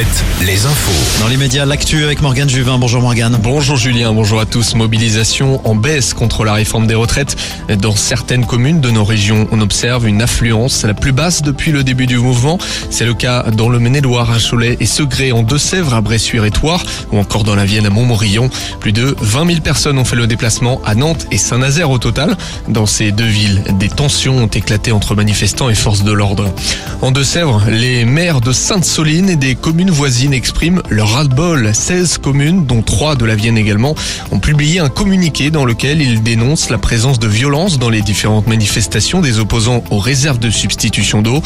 Alouette, les infos. Dans les médias, l'actu avec Morgane Juvin. Bonjour Morgane. Bonjour Julien, bonjour à tous. Mobilisation en baisse contre la réforme des retraites. Dans certaines communes de nos régions, on observe une affluence la plus basse depuis le début du mouvement. C'est le cas dans le Maine-et-Loire, à Cholet et Segré, en Deux-Sèvres, à Bressuire et Thouars, ou encore dans la Vienne à Montmorillon. Plus de 20 000 personnes ont fait le déplacement à Nantes et Saint-Nazaire au total. Dans ces deux villes, des tensions ont éclaté entre manifestants et forces de l'ordre. En Deux-Sèvres, les maires de Sainte-Soline et des communes voisines expriment leur ras-le-bol. 16 communes, dont 3 de la Vienne également, ont publié un communiqué dans lequel ils dénoncent la présence de violence dans les différentes manifestations des opposants aux réserves de substitution d'eau.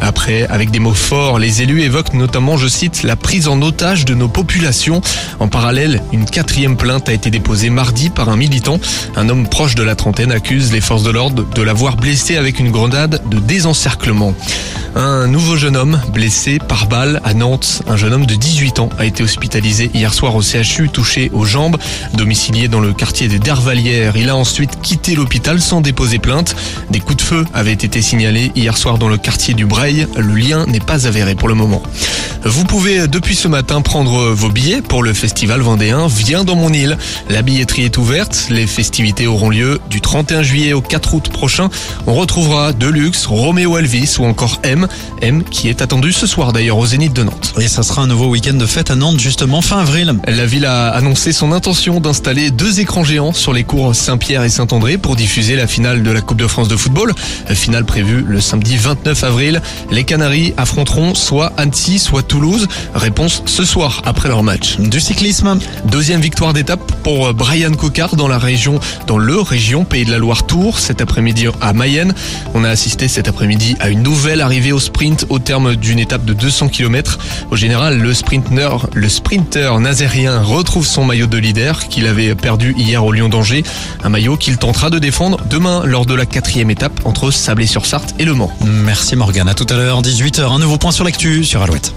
Après, avec des mots forts, les élus évoquent notamment, je cite, la prise en otage de nos populations. En parallèle, une quatrième plainte a été déposée mardi par un militant. Un homme proche de la trentaine accuse les forces de l'ordre de l'avoir blessé avec une grenade de désencerclement. Un nouveau jeune homme blessé par balle à Nantes. Un jeune homme de 18 ans a été hospitalisé hier soir au CHU, touché aux jambes. Domicilié dans le quartier des Dervalières, il a ensuite quitté l'hôpital sans déposer plainte. Des coups de feu avaient été signalés hier soir dans le quartier du Breil. Le lien n'est pas avéré pour le moment. Vous pouvez depuis ce matin prendre vos billets pour le festival vendéen Viens dans mon île. La billetterie est ouverte. Les festivités auront lieu du 31 juillet au 4 août prochain. On retrouvera Deluxe, Roméo Elvis ou encore M. M qui est attendu ce soir d'ailleurs au Zénith de Nantes. Et ça sera nouveau week-end de fête à Nantes justement fin avril. La ville a annoncé son intention d'installer deux écrans géants sur les cours Saint-Pierre et Saint-André pour diffuser la finale de la Coupe de France de football. Finale prévue le samedi 29 avril. Les Canaries affronteront soit Annecy, soit Toulouse. Réponse ce soir après leur match. Du cyclisme. Deuxième victoire d'étape pour Brian Cocard dans la région, dans le région Pays de la Loire Tour cet après-midi à Mayenne. On a assisté cet après-midi à une nouvelle arrivée au sprint au terme d'une étape de 200 km. Au général, le sprinter, le nazérien retrouve son maillot de leader qu'il avait perdu hier au Lyon d'Angers. Un maillot qu'il tentera de défendre demain lors de la quatrième étape entre Sablé-sur-Sarthe et Le Mans. Merci Morgane. À tout à l'heure, 18h. Un nouveau point sur l'actu sur Alouette.